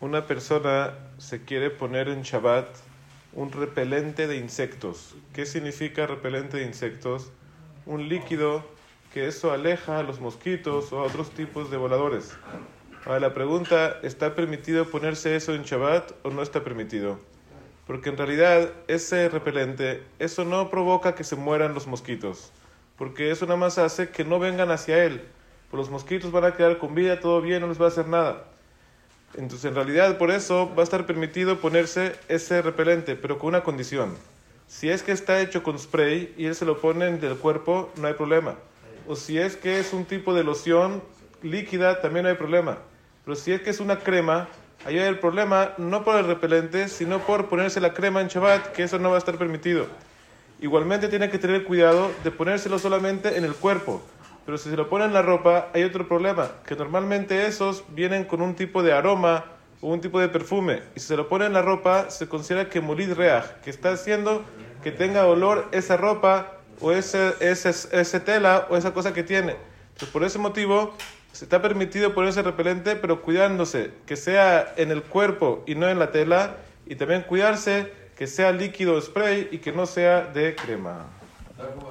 una persona se quiere poner en Shabbat un repelente de insectos. ¿Qué significa repelente de insectos? Un líquido que eso aleja a los mosquitos o a otros tipos de voladores. Ahora la pregunta, ¿está permitido ponerse eso en Shabbat o no está permitido? Porque en realidad ese repelente, eso no provoca que se mueran los mosquitos, porque eso nada más hace que no vengan hacia él. Pues los mosquitos van a quedar con vida, todo bien, no les va a hacer nada. Entonces, en realidad, por eso va a estar permitido ponerse ese repelente, pero con una condición. Si es que está hecho con spray y él se lo pone en el cuerpo, no hay problema. O si es que es un tipo de loción líquida, también no hay problema. Pero si es que es una crema, ahí hay el problema no por el repelente, sino por ponerse la crema en Shabbat, que eso no va a estar permitido. Igualmente tiene que tener cuidado de ponérselo solamente en el cuerpo. Pero si se lo pone en la ropa, hay otro problema, que normalmente esos vienen con un tipo de aroma o un tipo de perfume. Y si se lo pone en la ropa, se considera que molid reaj, que está haciendo que tenga olor esa ropa o ese, ese, ese tela o esa cosa que tiene. Entonces, por ese motivo, se está permitido ponerse repelente, pero cuidándose que sea en el cuerpo y no en la tela. Y también cuidarse que sea líquido spray y que no sea de crema.